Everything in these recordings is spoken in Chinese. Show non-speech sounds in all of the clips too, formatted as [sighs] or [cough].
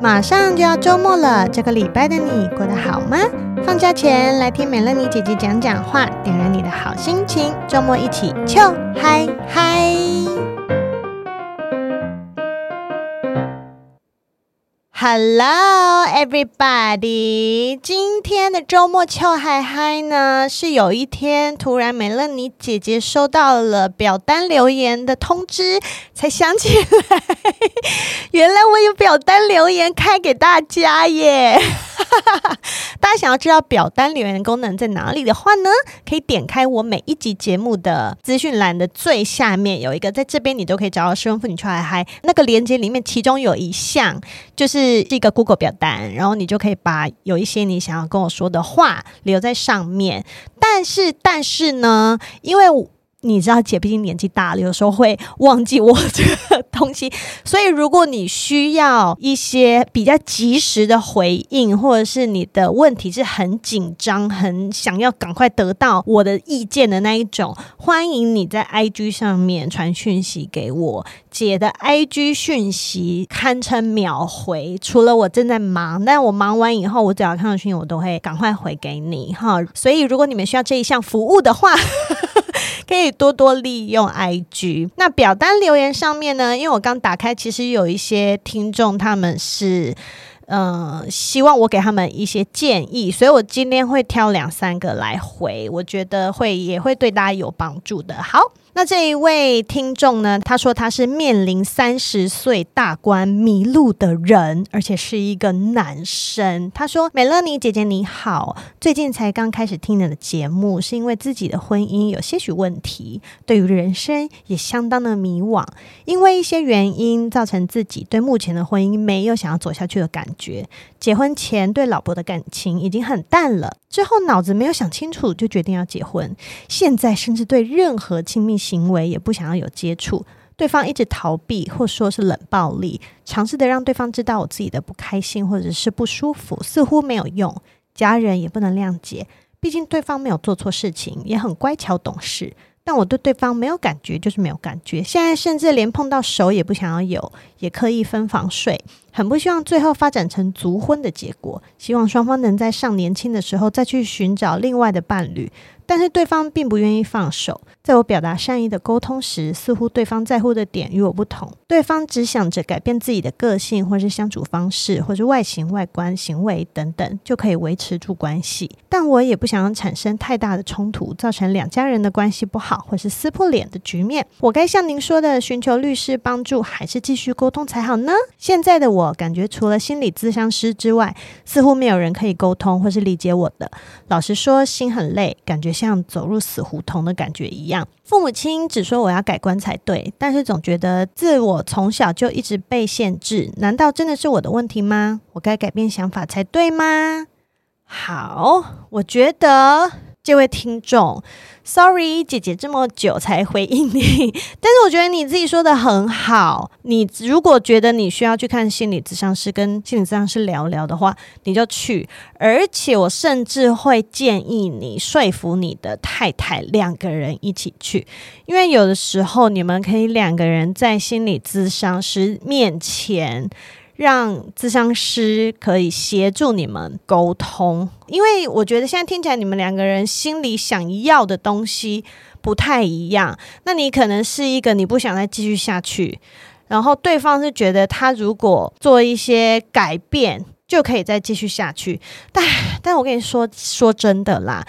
马上就要周末了，这个礼拜的你过得好吗？放假前来听美乐妮姐姐讲讲话，点燃你的好心情。周末一起秋嗨嗨！Hello, everybody！今天的周末俏嗨嗨呢，是有一天突然美乐妮姐姐收到了表单留言的通知，才想起来，[laughs] 原来我有表单留言开给大家耶！[laughs] 大家想要知道表单留言功能在哪里的话呢，可以点开我每一集节目的资讯栏的最下面有一个，在这边你都可以找到失婚妇女俏嗨嗨那个链接里面，其中有一项就是一个 Google 表单，然后你就可以把有一些你想要跟我说的话留在上面。但是，但是呢，因为你知道，姐毕竟年纪大了，有时候会忘记我这个东西。[laughs] 所以，如果你需要一些比较及时的回应，或者是你的问题是很紧张、很想要赶快得到我的意见的那一种，欢迎你在 IG 上面传讯息给我。姐的 IG 讯息堪称秒回，除了我正在忙，但我忙完以后，我只要看到讯息，我都会赶快回给你哈。所以，如果你们需要这一项服务的话，[laughs] 可以多多利用 IG。那表单留言上面呢，因为我刚打开，其实有一些听众他们是，嗯、希望我给他们一些建议，所以我今天会挑两三个来回，我觉得会也会对大家有帮助的。好。那这一位听众呢，他说他是面临三十岁大关迷路的人，而且是一个男生。他说：“美乐妮姐姐你好，最近才刚开始听你的节目，是因为自己的婚姻有些许问题，对于人生也相当的迷惘，因为一些原因造成自己对目前的婚姻没有想要走下去的感觉。结婚前对老婆的感情已经很淡了，之后脑子没有想清楚就决定要结婚，现在甚至对任何亲密。”行为也不想要有接触，对方一直逃避，或说是冷暴力，尝试的让对方知道我自己的不开心或者是不舒服，似乎没有用，家人也不能谅解，毕竟对方没有做错事情，也很乖巧懂事，但我对对方没有感觉，就是没有感觉，现在甚至连碰到手也不想要有，也刻意分房睡，很不希望最后发展成足婚的结果，希望双方能在尚年轻的时候再去寻找另外的伴侣。但是对方并不愿意放手，在我表达善意的沟通时，似乎对方在乎的点与我不同。对方只想着改变自己的个性，或是相处方式，或是外形、外观、行为等等，就可以维持住关系。但我也不想产生太大的冲突，造成两家人的关系不好，或是撕破脸的局面。我该像您说的寻求律师帮助，还是继续沟通才好呢？现在的我感觉，除了心理咨商师之外，似乎没有人可以沟通或是理解我的。老实说，心很累，感觉。像走入死胡同的感觉一样，父母亲只说我要改观才对，但是总觉得自我从小就一直被限制，难道真的是我的问题吗？我该改变想法才对吗？好，我觉得这位听众。Sorry，姐姐这么久才回应你，[laughs] 但是我觉得你自己说的很好。你如果觉得你需要去看心理咨商师，跟心理咨商师聊聊的话，你就去。而且我甚至会建议你说服你的太太，两个人一起去，因为有的时候你们可以两个人在心理咨商师面前。让咨商师可以协助你们沟通，因为我觉得现在听起来你们两个人心里想要的东西不太一样。那你可能是一个你不想再继续下去，然后对方是觉得他如果做一些改变就可以再继续下去。但 [sighs] 但我跟你说说真的啦。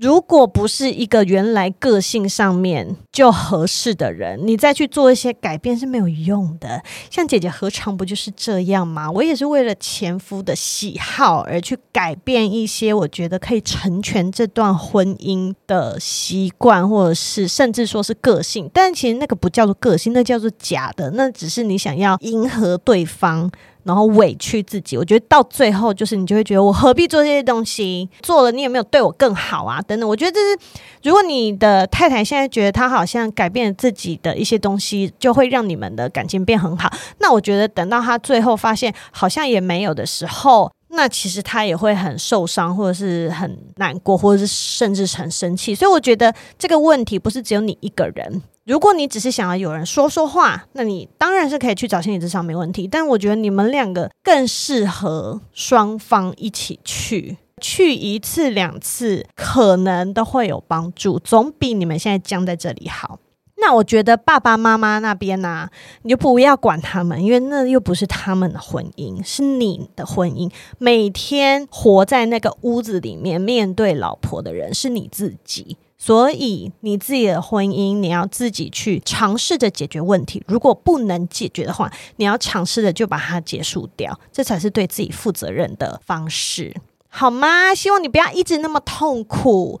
如果不是一个原来个性上面就合适的人，你再去做一些改变是没有用的。像姐姐何尝不就是这样吗？我也是为了前夫的喜好而去改变一些我觉得可以成全这段婚姻的习惯，或者是甚至说是个性。但其实那个不叫做个性，那叫做假的。那只是你想要迎合对方。然后委屈自己。我觉得到最后就是你就会觉得我何必做这些东西？做了你有没有对我更好啊？等等。我觉得这是如果你的太太现在觉得她好像改变自己的一些东西，就会让你们的感情变很好。那我觉得等到她最后发现好像也没有的时候。那其实他也会很受伤，或者是很难过，或者是甚至很生气。所以我觉得这个问题不是只有你一个人。如果你只是想要有人说说话，那你当然是可以去找心理咨商没问题。但我觉得你们两个更适合双方一起去，去一次两次可能都会有帮助，总比你们现在僵在这里好。那我觉得爸爸妈妈那边呢、你就不要管他们，因为那又不是他们的婚姻，是你的婚姻。每天活在那个屋子里面，面对老婆的人是你自己，所以你自己的婚姻，你要自己去尝试着解决问题。如果不能解决的话，你要尝试着就把它结束掉，这才是对自己负责任的方式，好吗？希望你不要一直那么痛苦。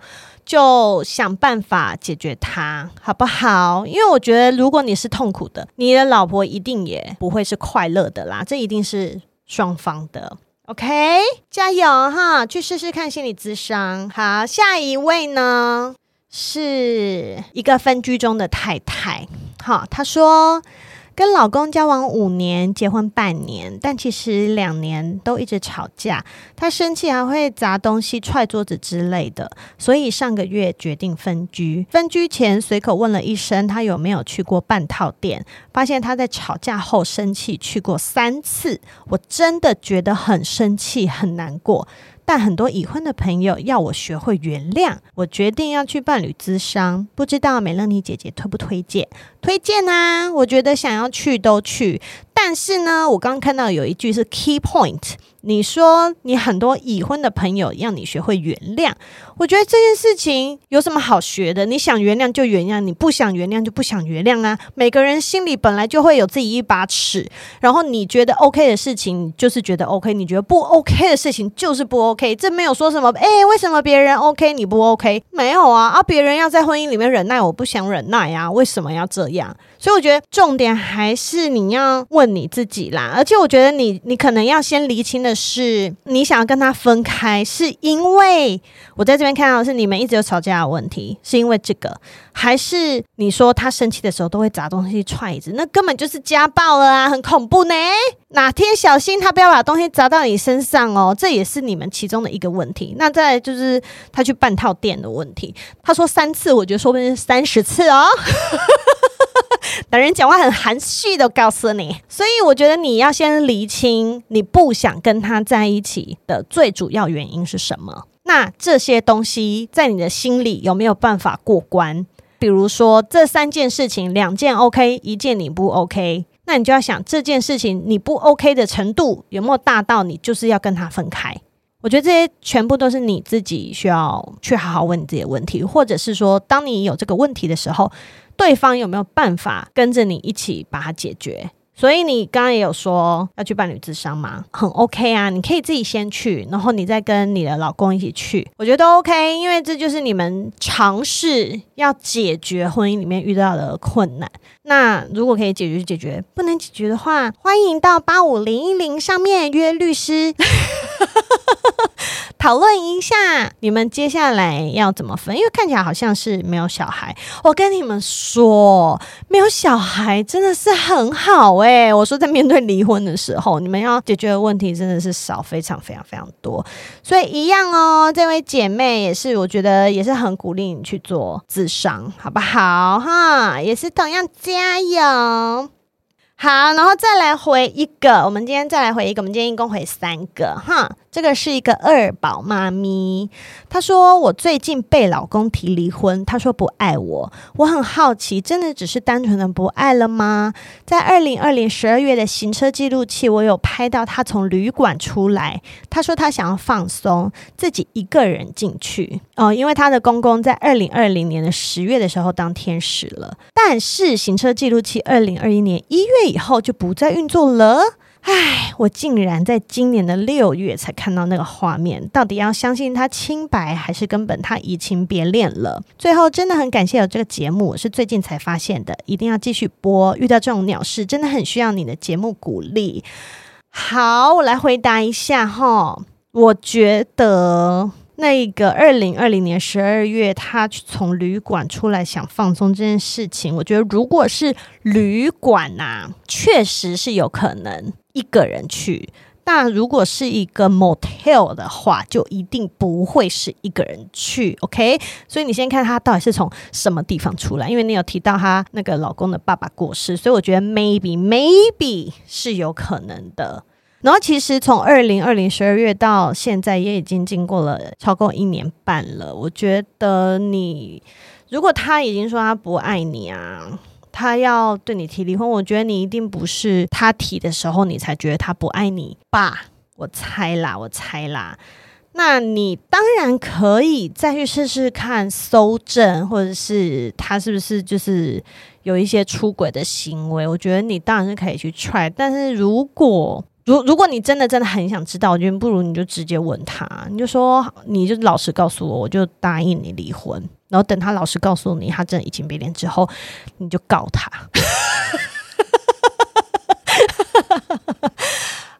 就想办法解决它，好不好？因为我觉得，如果你是痛苦的，你的老婆一定也不会是快乐的啦。这一定是双方的。OK，加油哈，去试试看心理咨商。好，下一位呢，是一个分居中的太太。好，她说。跟老公交往五年，结婚半年，但其实两年都一直吵架。他生气还会砸东西、踹桌子之类的，所以上个月决定分居。分居前随口问了一声，他有没有去过半套店，发现他在吵架后生气去过三次。我真的觉得很生气，很难过。但很多已婚的朋友要我学会原谅，我决定要去伴侣咨商，不知道美乐妮姐姐推不推荐？推荐啊！我觉得想要去都去。但是呢，我刚刚看到有一句是 key point，你说你很多已婚的朋友让你学会原谅，我觉得这件事情有什么好学的？你想原谅就原谅，你不想原谅就不想原谅啊。每个人心里本来就会有自己一把尺，然后你觉得 OK 的事情就是觉得 OK，你觉得不 OK 的事情就是不 OK，这没有说什么。诶，为什么别人 OK 你不 OK？没有啊，啊，别人要在婚姻里面忍耐，我不想忍耐呀，为什么要这样？所以我觉得重点还是你要问你自己啦，而且我觉得你你可能要先厘清的是，你想要跟他分开，是因为我在这边看到是你们一直有吵架的问题，是因为这个，还是你说他生气的时候都会砸东西、踹椅子，那根本就是家暴了啊，很恐怖呢。哪天小心他不要把东西砸到你身上哦，这也是你们其中的一个问题。那再就是他去半套店的问题，他说三次，我觉得说不定是三十次哦。[laughs] 等人讲话很含蓄的告诉你，所以我觉得你要先厘清你不想跟他在一起的最主要原因是什么。那这些东西在你的心里有没有办法过关？比如说这三件事情，两件 OK，一件你不 OK，那你就要想这件事情你不 OK 的程度有没有大到你就是要跟他分开？我觉得这些全部都是你自己需要去好好问你自己的问题，或者是说，当你有这个问题的时候。对方有没有办法跟着你一起把它解决？所以你刚刚也有说要去伴侣咨商吗？很 OK 啊，你可以自己先去，然后你再跟你的老公一起去，我觉得都 OK，因为这就是你们尝试要解决婚姻里面遇到的困难。那如果可以解决就解决，不能解决的话，欢迎到八五零一零上面约律师。[laughs] 讨论一下你们接下来要怎么分，因为看起来好像是没有小孩。我跟你们说，没有小孩真的是很好诶。我说在面对离婚的时候，你们要解决的问题真的是少，非常非常非常多。所以一样哦，这位姐妹也是，我觉得也是很鼓励你去做智商，好不好？哈，也是同样加油。好，然后再来回一个，我们今天再来回一个，我们今天一共回三个，哈。这个是一个二宝妈咪，她说我最近被老公提离婚，她说不爱我，我很好奇，真的只是单纯的不爱了吗？在二零二零十二月的行车记录器，我有拍到她从旅馆出来，她说她想要放松，自己一个人进去。哦，因为她的公公在二零二零年的十月的时候当天使了，但是行车记录器二零二一年一月以后就不再运作了。唉，我竟然在今年的六月才看到那个画面，到底要相信他清白，还是根本他移情别恋了？最后真的很感谢有这个节目，我是最近才发现的，一定要继续播。遇到这种鸟事，真的很需要你的节目鼓励。好，我来回答一下哈。我觉得那个二零二零年十二月，他从旅馆出来想放松这件事情，我觉得如果是旅馆呐、确实是有可能一个人去。那如果是一个 motel 的话，就一定不会是一个人去，OK？所以你先看他到底是从什么地方出来，因为你有提到他那个老公的爸爸过世，所以我觉得 maybe maybe 是有可能的。然后其实从二零二零十二月到现在也已经经过了超过一年半了，我觉得你如果他已经说他不爱你啊。他要对你提离婚，我觉得你一定不是他提的时候你才觉得他不爱你吧？我猜啦，我猜啦。那你当然可以再去试试看搜证，或者是他是不是就是有一些出轨的行为？我觉得你当然是可以去 try。但是如果如如果你真的真的很想知道，我觉得不如你就直接问他，你就说你就老实告诉我，我就答应你离婚。然后等他老实告诉你他真的移情别恋之后，你就告他。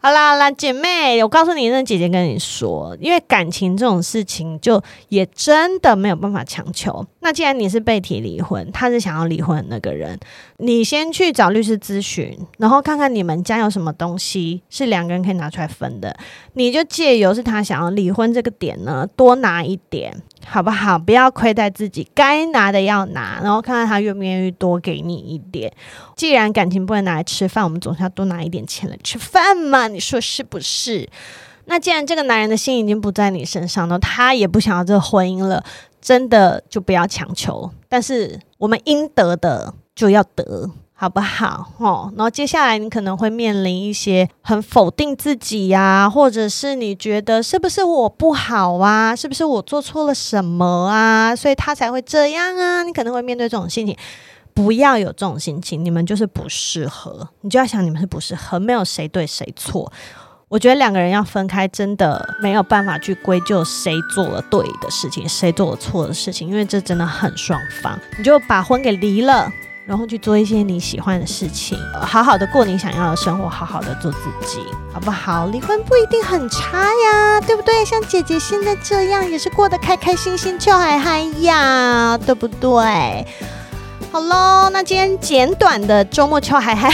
好 [laughs] 啦好啦，姐妹，我告诉你，那姐姐跟你说，因为感情这种事情，就也真的没有办法强求。那既然你是被提离婚，他是想要离婚的那个人，你先去找律师咨询，然后看看你们家有什么东西是两个人可以拿出来分的，你就借由是他想要离婚这个点呢，多拿一点。好不好？不要亏待自己，该拿的要拿，然后看看他愿不愿意多给你一点。既然感情不能拿来吃饭，我们总是要多拿一点钱来吃饭嘛？你说是不是？那既然这个男人的心已经不在你身上了，他也不想要这个婚姻了，真的就不要强求。但是我们应得的就要得。好不好？哦，然后接下来你可能会面临一些很否定自己呀、或者是你觉得是不是我不好啊？是不是我做错了什么啊？所以他才会这样啊？你可能会面对这种心情，不要有这种心情，你们就是不适合，你就要想你们是不适合，没有谁对谁错。我觉得两个人要分开，真的没有办法去归咎谁做了对的事情，谁做了错的事情，因为这真的很双方，你就把婚给离了。然后去做一些你喜欢的事情，好好的过你想要的生活，好好的做自己，好不好？离婚不一定很差呀，对不对？像姐姐现在这样，也是过得开开心心，就还嗨呀，对不对？好喽，那今天简短的周末秋嗨嗨，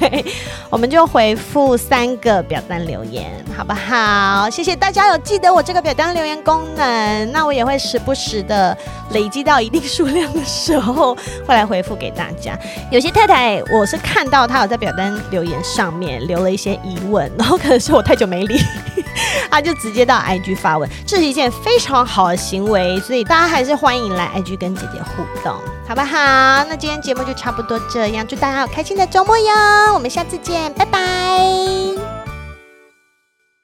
[laughs] 我们就回复三个表单留言，好不好？谢谢大家有记得我这个表单留言功能，那我也会时不时的累积到一定数量的时候，[laughs] 会来回复给大家。有些太太，我是看到她有在表单留言上面留了一些疑问，然后可能是我太久没理。他就直接到 IG 发文，这是一件非常好的行为，所以大家还是欢迎来 IG 跟姐姐互动，好不好？那今天节目就差不多这样，祝大家有开心的周末哟，我们下次见，拜拜。